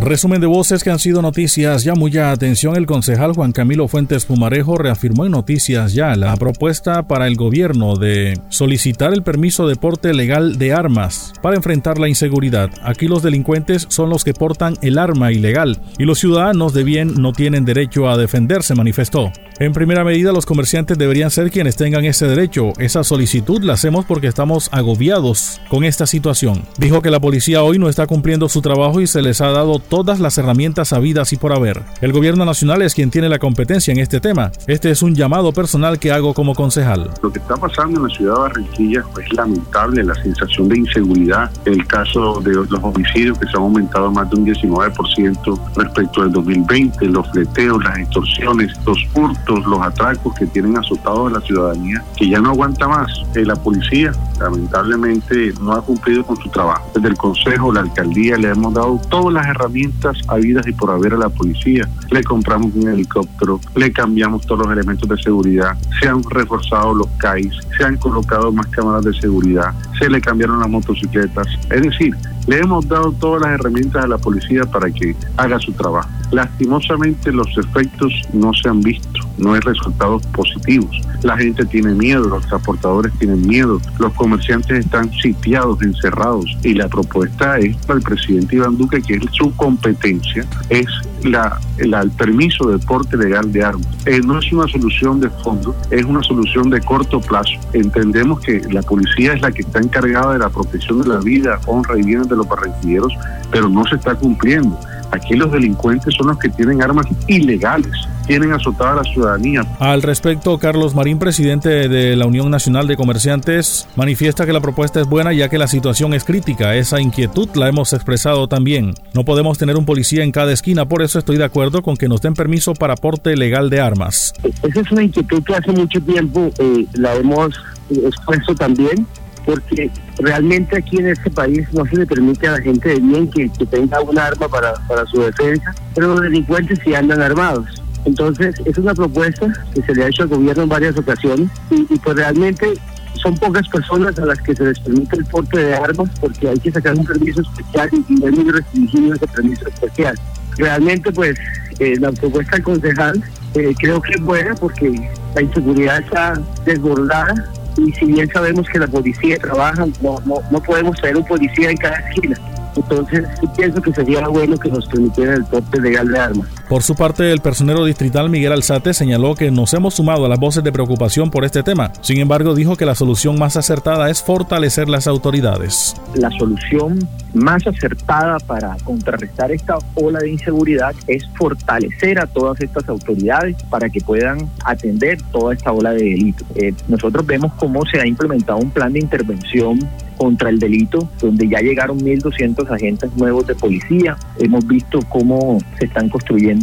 Resumen de voces que han sido noticias ya mucha atención. El concejal Juan Camilo Fuentes Pumarejo reafirmó en noticias ya la propuesta para el gobierno de solicitar el permiso de porte legal de armas para enfrentar la inseguridad. Aquí los delincuentes son los que portan el arma ilegal y los ciudadanos de bien no tienen derecho a defenderse, manifestó. En primera medida, los comerciantes deberían ser quienes tengan ese derecho. Esa solicitud la hacemos porque estamos agobiados con esta situación. Dijo que la policía hoy no está cumpliendo su trabajo y se les ha dado todas las herramientas habidas y por haber. El gobierno nacional es quien tiene la competencia en este tema. Este es un llamado personal que hago como concejal. Lo que está pasando en la ciudad de Barranquilla es lamentable, la sensación de inseguridad, el caso de los homicidios que se han aumentado más de un 19% respecto al 2020, los fleteos, las extorsiones, los hurtos los atracos que tienen azotados a la ciudadanía, que ya no aguanta más. Eh, la policía, lamentablemente, no ha cumplido con su trabajo. Desde el Consejo, la alcaldía, le hemos dado todas las herramientas habidas y por haber a la policía. Le compramos un helicóptero, le cambiamos todos los elementos de seguridad, se han reforzado los CAIs, se han colocado más cámaras de seguridad, se le cambiaron las motocicletas. Es decir, le hemos dado todas las herramientas a la policía para que haga su trabajo. Lastimosamente los efectos no se han visto, no hay resultados positivos. La gente tiene miedo, los transportadores tienen miedo, los comerciantes están sitiados, encerrados y la propuesta es para el presidente Iván Duque que es su competencia, es la, el permiso de porte legal de armas. Eh, no es una solución de fondo, es una solución de corto plazo. Entendemos que la policía es la que está encargada de la protección de la vida, honra y bienes de los barranquilleros, pero no se está cumpliendo. Aquí los delincuentes son los que tienen armas ilegales, tienen azotada a la ciudadanía. Al respecto, Carlos Marín, presidente de la Unión Nacional de Comerciantes, manifiesta que la propuesta es buena ya que la situación es crítica. Esa inquietud la hemos expresado también. No podemos tener un policía en cada esquina, por eso estoy de acuerdo con que nos den permiso para porte legal de armas. Esa es una inquietud que hace mucho tiempo eh, la hemos expuesto también porque realmente aquí en este país no se le permite a la gente de bien que, tenga un arma para, para su defensa, pero los delincuentes sí andan armados. Entonces, es una propuesta que se le ha hecho al gobierno en varias ocasiones y, pues realmente son pocas personas a las que se les permite el porte de armas porque hay que sacar un permiso especial y no es muy restringido ese permiso especial. Realmente, pues, eh, la propuesta del concejal eh, creo que es buena porque la inseguridad está desbordada y si bien sabemos que la policía trabaja, no, no, no podemos tener un policía en cada esquina. Entonces, pienso que sería bueno que nos permitieran el porte legal de armas. Por su parte, el personero distrital Miguel Alzate señaló que nos hemos sumado a las voces de preocupación por este tema. Sin embargo, dijo que la solución más acertada es fortalecer las autoridades. La solución más acertada para contrarrestar esta ola de inseguridad es fortalecer a todas estas autoridades para que puedan atender toda esta ola de delito. Eh, nosotros vemos cómo se ha implementado un plan de intervención contra el delito, donde ya llegaron 1.200 agentes nuevos de policía. Hemos visto cómo se están construyendo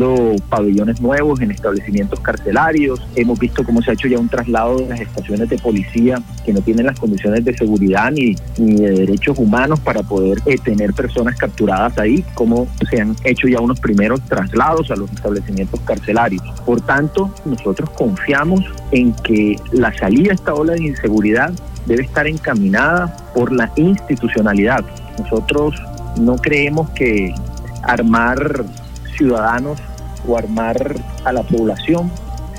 pabellones nuevos en establecimientos carcelarios. Hemos visto cómo se ha hecho ya un traslado de las estaciones de policía que no tienen las condiciones de seguridad ni, de derechos humanos para poder eh, tener personas capturadas ahí, como se han hecho ya unos primeros traslados a los establecimientos carcelarios. Por tanto, nosotros confiamos en que la salida a esta ola de inseguridad debe estar encaminada por la institucionalidad. Nosotros no creemos que armar ciudadanos o armar a la población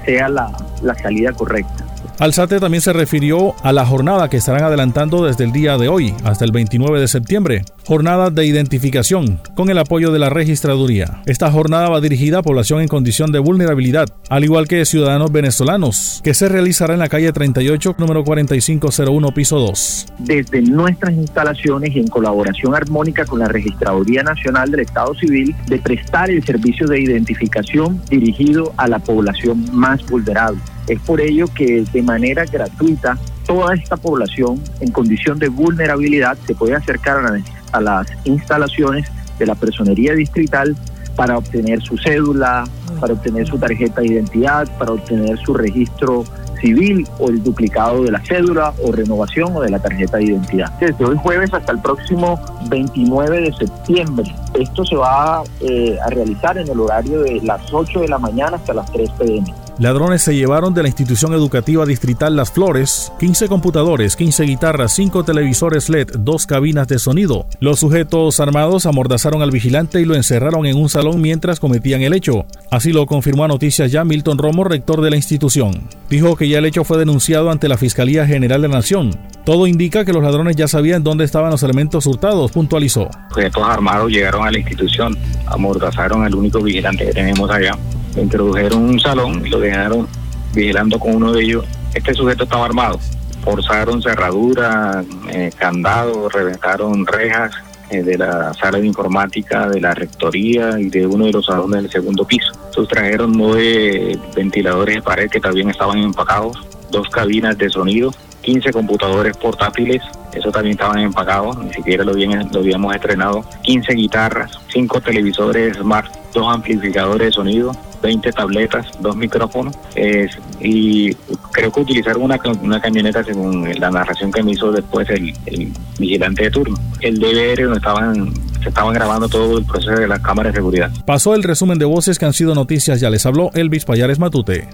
sea la, la salida correcta. Alzate también se refirió a la jornada que estarán adelantando desde el día de hoy hasta el 29 de septiembre, jornada de identificación con el apoyo de la registraduría. Esta jornada va dirigida a población en condición de vulnerabilidad, al igual que ciudadanos venezolanos, que se realizará en la calle 38, número 4501, piso 2. Desde nuestras instalaciones y en colaboración armónica con la Registraduría Nacional del Estado Civil, de prestar el servicio de identificación dirigido a la población más vulnerable. Es por ello que de manera gratuita toda esta población en condición de vulnerabilidad se puede acercar a, las instalaciones de la personería distrital para obtener su cédula, para obtener su tarjeta de identidad, para obtener su registro civil o el duplicado de la cédula o renovación o de la tarjeta de identidad. Desde hoy jueves hasta el próximo 29 de septiembre. Esto se va eh, a realizar en el horario de las 8 de la mañana hasta las 3 pm. Ladrones se llevaron de la institución educativa distrital Las Flores 15 computadores, 15 guitarras, 5 televisores LED, 2 cabinas de sonido. Los sujetos armados amordazaron al vigilante y lo encerraron en un salón mientras cometían el hecho. Así lo confirmó a Noticias Ya Milton Romo, rector de la institución. Dijo que ya el hecho fue denunciado ante la Fiscalía General de la Nación. Todo indica que los ladrones ya sabían dónde estaban los elementos hurtados, puntualizó. Sujetos armados llegaron a la institución, amordazaron al único vigilante que tenemos allá, introdujeron un salón y lo dejaron vigilando con uno de ellos. Este sujeto estaba armado, forzaron cerraduras, eh, candados, reventaron rejas eh, de la sala de informática de la rectoría y de uno de los salones del segundo piso. Sustrajeron nueve ventiladores de pared que también estaban empacados, dos cabinas de sonido 15 computadores portátiles, eso también estaban empacados, ni siquiera lo, lo habíamos estrenado, 15 guitarras, 5 televisores smart, 2 amplificadores de sonido, 20 tabletas, 2 micrófonos, y creo que utilizaron una, camioneta según la narración que me hizo después el, el vigilante de turno. El DVR donde estaban se estaban grabando todo el proceso de las cámaras de seguridad. Pasó el resumen de voces que han sido noticias, ya les habló Elvis Payares Matute.